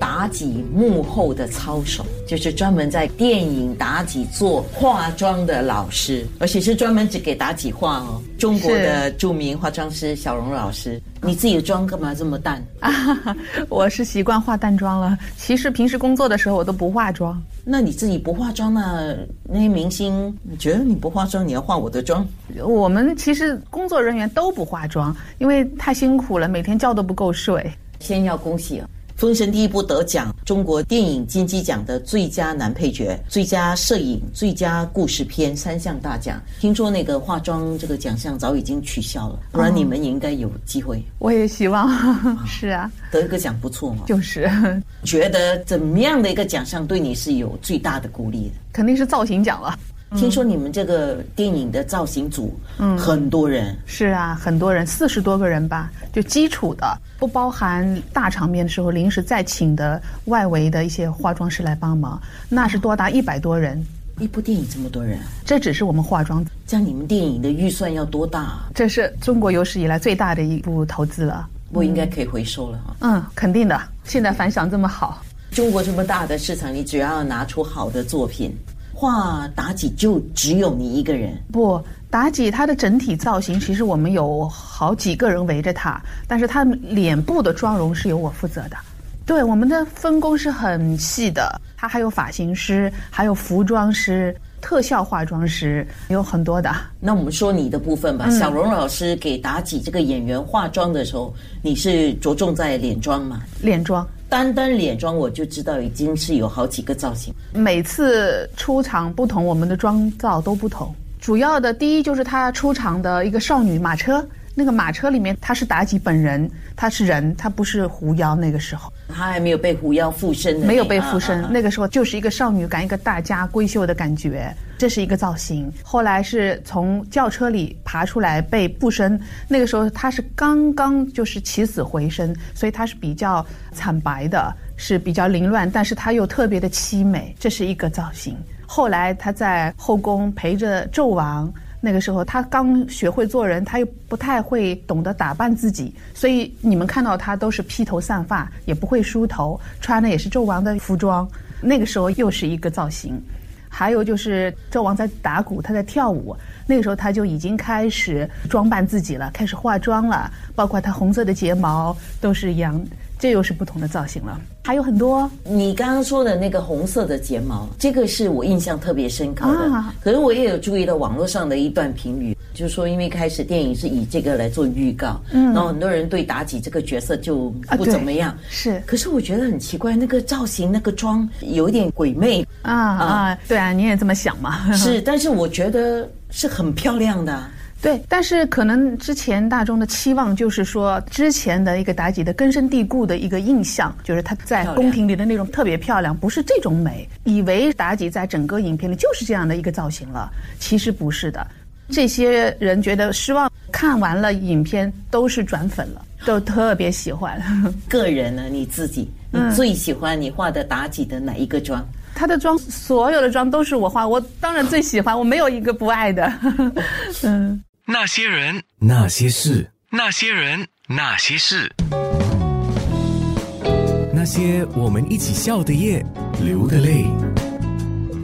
妲己幕后的操手，就是专门在电影妲己做化妆的老师，而且是专门只给妲己化哦。中国的著名化妆师小荣老师，你自己的妆干嘛这么淡？啊，我是习惯化淡妆了。其实平时工作的时候我都不化妆。那你自己不化妆呢？那些明星觉得你不化妆，你要化我的妆？我们其实工作人员都不化妆，因为太辛苦了，每天觉都不够睡。先要恭喜啊！《封神》第一部得奖，中国电影金鸡奖的最佳男配角、最佳摄影、最佳故事片三项大奖。听说那个化妆这个奖项早已经取消了，不然你们也应该有机会。我也希望，是啊，得一个奖不错嘛。就是觉得怎么样的一个奖项对你是有最大的鼓励的？肯定是造型奖了。听说你们这个电影的造型组，嗯，很多人是啊，很多人，四十多个人吧，就基础的，不包含大场面的时候临时再请的外围的一些化妆师来帮忙，那是多达一百多人。一部电影这么多人，这只是我们化妆。像你们电影的预算要多大？这是中国有史以来最大的一部投资了，我应该可以回收了哈。嗯，肯定的。现在反响这么好，中国这么大的市场，你只要拿出好的作品。画妲己就只有你一个人？不，妲己她的整体造型其实我们有好几个人围着她，但是她脸部的妆容是由我负责的。对，我们的分工是很细的。她还有发型师，还有服装师、特效化妆师，有很多的。那我们说你的部分吧。小荣老师给妲己这个演员化妆的时候，你是着重在脸妆吗？脸妆。单单脸妆我就知道已经是有好几个造型，每次出场不同，我们的妆造都不同。主要的第一就是她出场的一个少女马车。那个马车里面，她是妲己本人，她是人，她不是狐妖。那个时候，她还没有被狐妖附身，没有被附身。那个时候就是一个少女感，一个大家闺秀的感觉，这是一个造型。后来是从轿车里爬出来被附身，那个时候她是刚刚就是起死回生，所以她是比较惨白的，是比较凌乱，但是她又特别的凄美，这是一个造型。后来她在后宫陪着纣王。那个时候，他刚学会做人，他又不太会懂得打扮自己，所以你们看到他都是披头散发，也不会梳头，穿的也是纣王的服装。那个时候又是一个造型。还有就是纣王在打鼓，他在跳舞，那个时候他就已经开始装扮自己了，开始化妆了，包括他红色的睫毛都是一样。这又是不同的造型了，还有很多。你刚刚说的那个红色的睫毛，这个是我印象特别深刻的。可是我也有注意到网络上的一段评语，就是说，因为开始电影是以这个来做预告，嗯，然后很多人对妲己这个角色就不怎么样。是，可是我觉得很奇怪，那个造型、那个妆有点鬼魅啊啊！对啊，你也这么想嘛？是，但是我觉得是很漂亮的。对，但是可能之前大众的期望就是说，之前的一个妲己的根深蒂固的一个印象，就是她在宫廷里的那种特别漂亮，不是这种美。以为妲己在整个影片里就是这样的一个造型了，其实不是的。这些人觉得失望，看完了影片都是转粉了，都特别喜欢。个人呢，你自己，你最喜欢你画的妲己的哪一个妆？她的妆，所有的妆都是我画，我当然最喜欢，我没有一个不爱的。嗯。那些人，那些事，那些人，那些事，那些我们一起笑的夜，流的泪。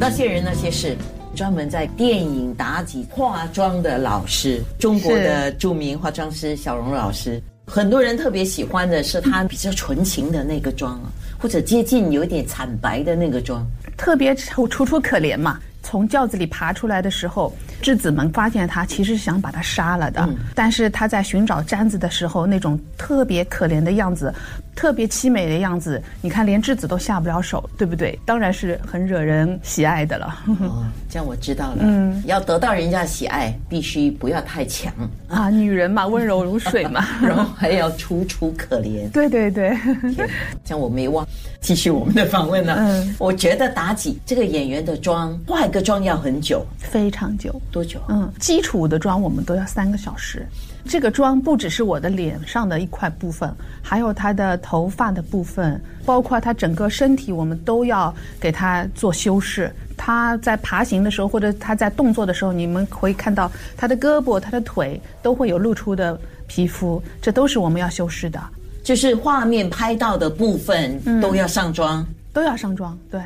那些人，那些事，专门在电影妲己化妆的老师，中国的著名化妆师小荣老师。很多人特别喜欢的是她比较纯情的那个妆啊，或者接近有点惨白的那个妆，特别楚楚楚可怜嘛。从轿子里爬出来的时候，质子们发现他其实是想把他杀了的。但是他在寻找簪子的时候，那种特别可怜的样子，特别凄美的样子，你看连质子都下不了手，对不对？当然是很惹人喜爱的了。哦，这样我知道了。嗯，要得到人家喜爱，必须不要太强啊。女人嘛，温柔如水嘛，然后还要楚楚可怜。对对对，这样我没忘。继续我们的访问呢。嗯，我觉得妲己这个演员的妆化一个妆要很久，非常久。多久？嗯，基础的妆我们都要三个小时。这个妆不只是我的脸上的一块部分，还有她的头发的部分，包括她整个身体，我们都要给她做修饰。他在爬行的时候，或者他在动作的时候，你们会看到他的胳膊、他的腿都会有露出的皮肤，这都是我们要修饰的，就是画面拍到的部分都要上妆。都要上妆。对，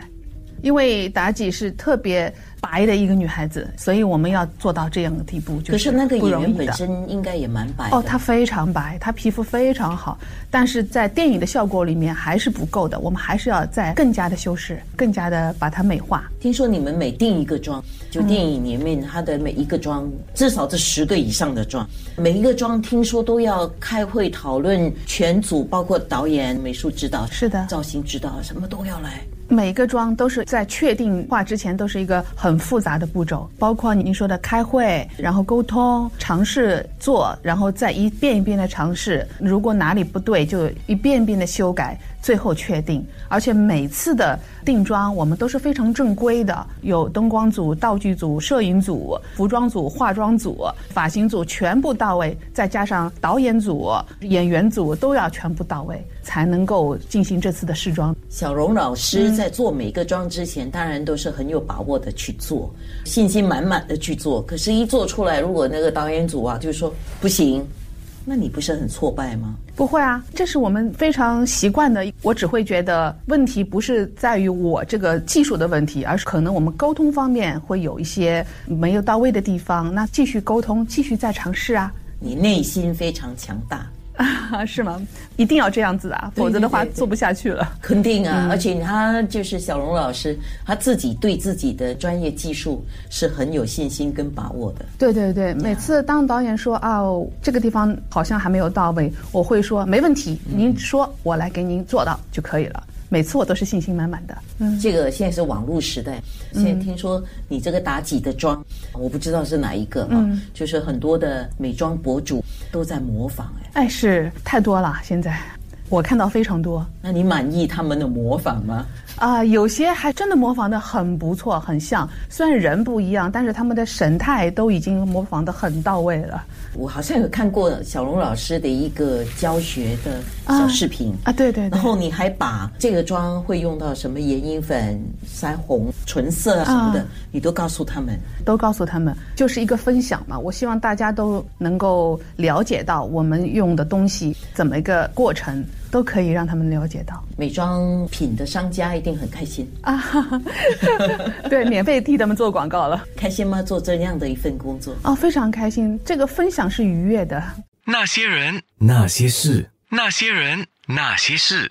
因为妲己是特别白的一个女孩子，所以我们要做到这样的地步。就可是那个演员本身应该也蛮白的哦，她非常白，她皮肤非常好，但是在电影的效果里面还是不够的，我们还是要再更加的修饰，更加的把它美化。听说你们每定一个妆，就电影里面她的每一个妆，至少这十个以上的妆，每一个妆听说都要开会讨论，全组包括导演、美术指导、是的造型指导，什么都要来。每个妆都是在确定画之前都是一个很复杂的步骤，包括您说的开会，然后沟通、尝试做，然后再一遍一遍的尝试，如果哪里不对就一遍一遍的修改，最后确定。而且每次的定妆我们都是非常正规的，有灯光组、道具组、摄影组、服装组、化妆组、发型组全部到位，再加上导演组、演员组都要全部到位，才能够进行这次的试妆。小荣老师在做每个妆之前，当然都是很有把握的去做，信心满满的去做。可是，一做出来，如果那个导演组啊，就说不行，那你不是很挫败吗？不会啊，这是我们非常习惯的。我只会觉得问题不是在于我这个技术的问题，而是可能我们沟通方面会有一些没有到位的地方。那继续沟通，继续再尝试啊。你内心非常强大，啊，是吗？一定要这样子啊，对否则的话做不下去了。肯定啊！而且他就是小龙老师，他自己对自己的专业技术是很有信心跟把握的。对对对，每次当导演说啊，这个地方好像还没有到位，我会说没问题，您说我来给您做到就可以了。每次我都是信心满满的。嗯，这个现在是网络时代，现在听说你这个妲己的妆，我不知道是哪一个啊，就是很多的美妆博主都在模仿哎，哎，是太多了，现在我看到非常多。那你满意他们的模仿吗？啊、有些还真的模仿的很不错，很像。虽然人不一样，但是他们的神态都已经模仿的很到位了。我好像有看过小龙老师的一个教学的小视频啊，对对对然。后你还把这个妆会用到什么眼影粉、腮红、唇色啊什么的，啊你都告诉他们。都告诉他们，就是一个分享嘛。我希望大家都能够了解到我们用的东西怎么一个过程，都可以让他们了解到美妆品的商家一定很开心，啊。哈 哈对，免费替他们做广告了开心吗？做这样的一份工作，啊，非常开心。这个分享是愉悦的。那些人，那些事，那些人，那些事，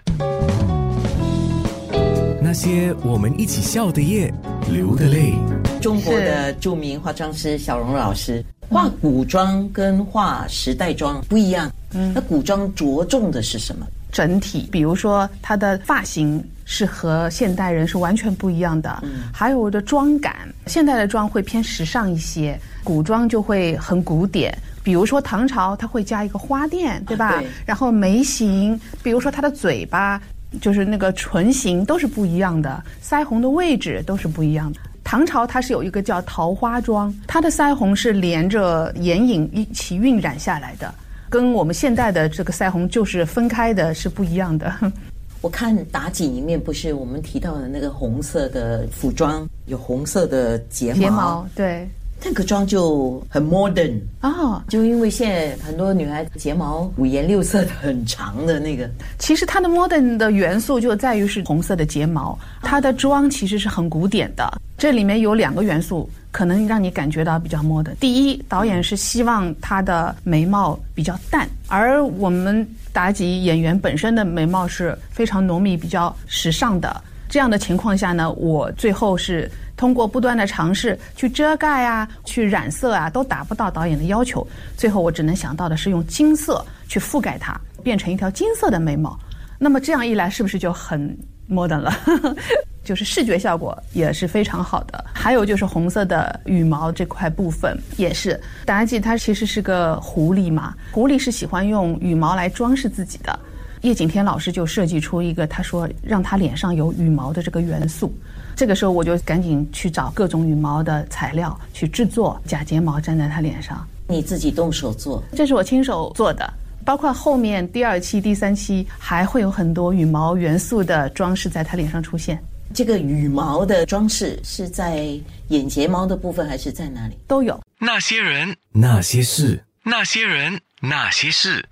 那些我们一起笑的夜，流的泪。中国的著名化妆师小荣老师画古装跟画时代妆不一样。嗯，那古装着重的是什么？整体，比如说她的发型是和现代人是完全不一样的，还有我的妆感，现代的妆会偏时尚一些，古装就会很古典。比如说唐朝，它会加一个花钿，对吧？啊对然后眉形，比如说她的嘴巴，就是那个唇形都是不一样的，腮红的位置都是不一样的。唐朝它是有一个叫桃花妆，它的腮红是连着眼影一起晕染下来的，跟我们现代的这个腮红就是分开的，是不一样的。我看妲己里面不是我们提到的那个红色的服装，有红色的睫毛，睫毛对那个妆就很 modern。哦，就因为现在很多女孩子睫毛五颜六色的很长的那个，其实它的 modern 的元素就在于是红色的睫毛，它的妆其实是很古典的。这里面有两个元素，可能让你感觉到比较摸的。第一，导演是希望她的眉毛比较淡，而我们妲己演员本身的眉毛是非常浓密、比较时尚的。这样的情况下呢，我最后是通过不断的尝试去遮盖啊、去染色啊，都达不到导演的要求。最后我只能想到的是用金色去覆盖它，变成一条金色的眉毛。那么这样一来，是不是就很 modern 了？就是视觉效果也是非常好的。还有就是红色的羽毛这块部分也是，妲己她其实是个狐狸嘛，狐狸是喜欢用羽毛来装饰自己的。叶景天老师就设计出一个，他说让他脸上有羽毛的这个元素。这个时候我就赶紧去找各种羽毛的材料去制作假睫毛粘在他脸上。你自己动手做，这是我亲手做的，包括后面第二期、第三期还会有很多羽毛元素的装饰在他脸上出现。这个羽毛的装饰是在眼睫毛的部分，还是在哪里？都有。那些人，那些事，那些人，那些事，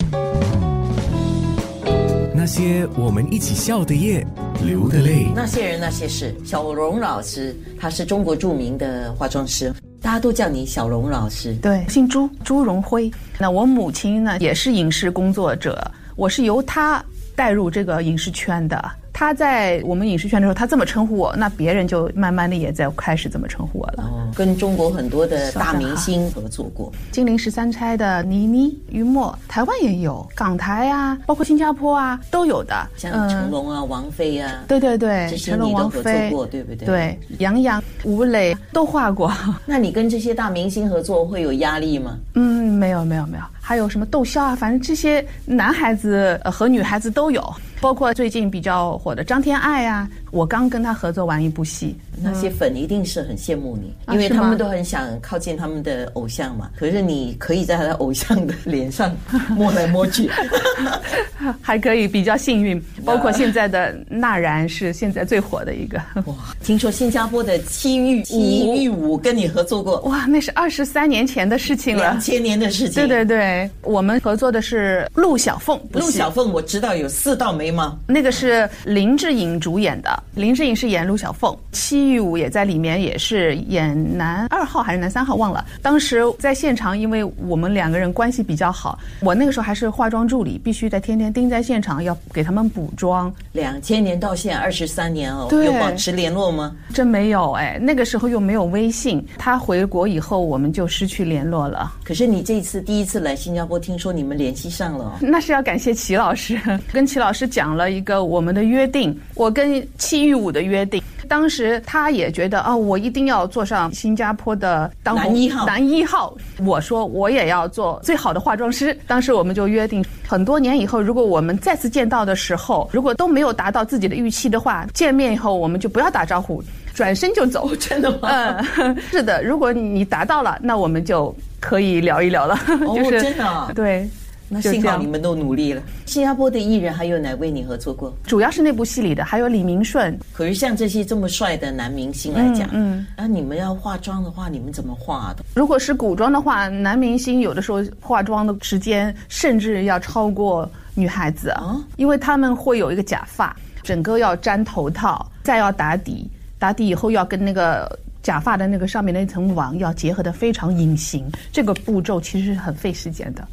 那些我们一起笑的夜，流的泪。那些人那些事，小荣老师，他是中国著名的化妆师，大家都叫你小荣老师。对，姓朱，朱荣辉。那我母亲呢，也是影视工作者，我是由她带入这个影视圈的。他在我们影视圈的时候，他这么称呼我，那别人就慢慢的也在开始这么称呼我了。哦，跟中国很多的大明星合作过。金陵十三钗的倪妮、于墨，台湾也有，港台啊，包括新加坡啊，都有的。像成龙啊、王菲啊，对对对，这些成龙、你都合作王菲过，对不对？。对，杨洋、吴磊都画过。那你跟这些大明星合作会有压力吗？嗯，没有没有没有，还有什么窦骁啊，反正这些男孩子和女孩子都有，包括最近比较火的张天爱啊，我刚跟他合作完一部戏，那些粉一定是很羡慕你，因为他们都很想靠近他们的偶像嘛。可是你可以在他的偶像的脸上摸来摸去，还可以比较幸运，包括现在的纳然是现在最火的一个。哇！听说新加坡的七玉七玉舞跟你合作过，哇，那是二十三年前的事情了两。千年的事情。对对对，我们合作的是陆小凤，陆小凤我知道有四道眉毛，那个是林志颖主演的，林志颖是演陆小凤，戚玉武也在里面，也是演男二号还是男三号忘了。当时在现场，因为我们两个人关系比较好，我那个时候还是化妆助理，必须得天天盯在现场，要给他们补妆。两千年到现在二十三年哦，对有保持联络吗？真没有哎，那个时候又没有微信，他回国以后我们就失去联络了。可是你这一次第一次来新加坡，听说你们联系上了哦。那是要感谢齐老师，跟齐老师讲了一个我们的约定，我跟戚玉武的约定。当时他也觉得哦，我一定要做上新加坡的当红男一号男一号。我说我也要做最好的化妆师。当时我们就约定，很多年以后，如果我们再次见到的时候，如果都没有达到自己的预期的话，见面以后我们就不要打招呼，转身就走。真的吗？嗯，是的，如果你达到了，那我们就可以聊一聊了。哦 就是真的啊对。那幸好你们都努力了。新加坡的艺人还有哪位你合作过？主要是那部戏里的，还有李明顺，可是像这些这么帅的男明星来讲，嗯嗯那你们要化妆的话，你们怎么化的？如果是古装的话，男明星有的时候化妆的时间甚至要超过女孩子啊因为他们会有一个假发，整个要粘头套，再要打底，打底以后要跟那个。假发的那个上面那层网要结合的非常隐形，这个步骤其实是很费时间的。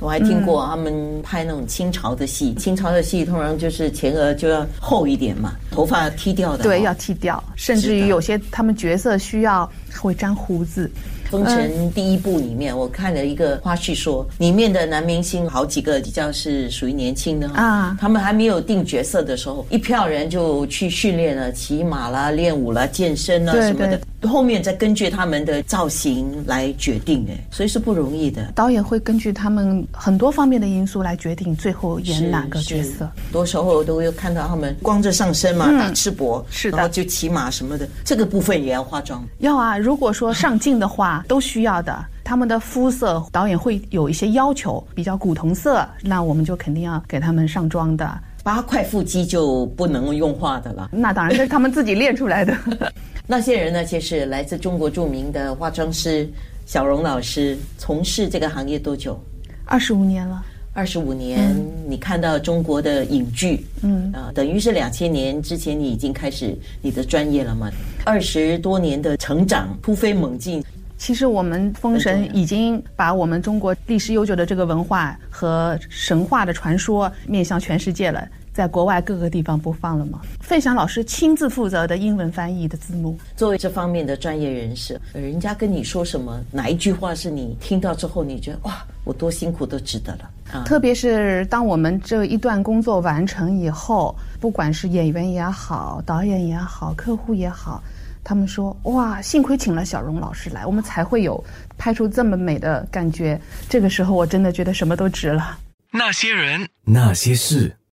我还听嗯。过他们拍那种清朝的戏，清朝的戏通常就是前额就要厚一点嘛，头发剃掉的哦。对，要剃掉，甚至于有些他们角色需要会粘胡子。封神第一部里面，我看了一个花絮说，里面的男明星好几个比较是属于年轻的啊。他们还没有定角色的时候，一票人就去训练了，骑马啦、练武啦、健身啦什么的，后面再根据他们的造型来决定，哎，所以是不容易的。导演会根据他们很多方面的因素来决定最后演哪个角色。很多时候都会看到他们光着上身嘛，打赤膊，嗯是的然后就骑马什么的，这个部分也要化妆。要啊，如果说上镜的话，都需要的。他们的肤色，导演会有一些要求，比较古铜色，那我们就肯定要给他们上妆的。八块腹肌就不能用化的了。那当然，这是他们自己练出来的。那些人呢，就是来自中国著名的化妆师小荣老师，从事这个行业多久？二十五年了，二十五年。你看到中国的影剧，嗯啊、等于是两千年之前你已经开始你的专业了嘛？二十多年的成长，突飞猛进。其实我们封神已经把我们中国历史悠久的这个文化和神话的传说面向全世界了，在国外各个地方播放了吗。费翔老师亲自负责的英文翻译的字幕，作为这方面的专业人士，呃人家跟你说什么，哪一句话是你听到之后，你觉得哇，我多辛苦都值得了啊？特别是当我们这一段工作完成以后，不管是演员也好，导演也好，客户也好，他们说哇，幸亏请了小荣老师来，我们才会有拍出这么美的感觉。这个时候，我真的觉得什么都值了。那些人，那些事。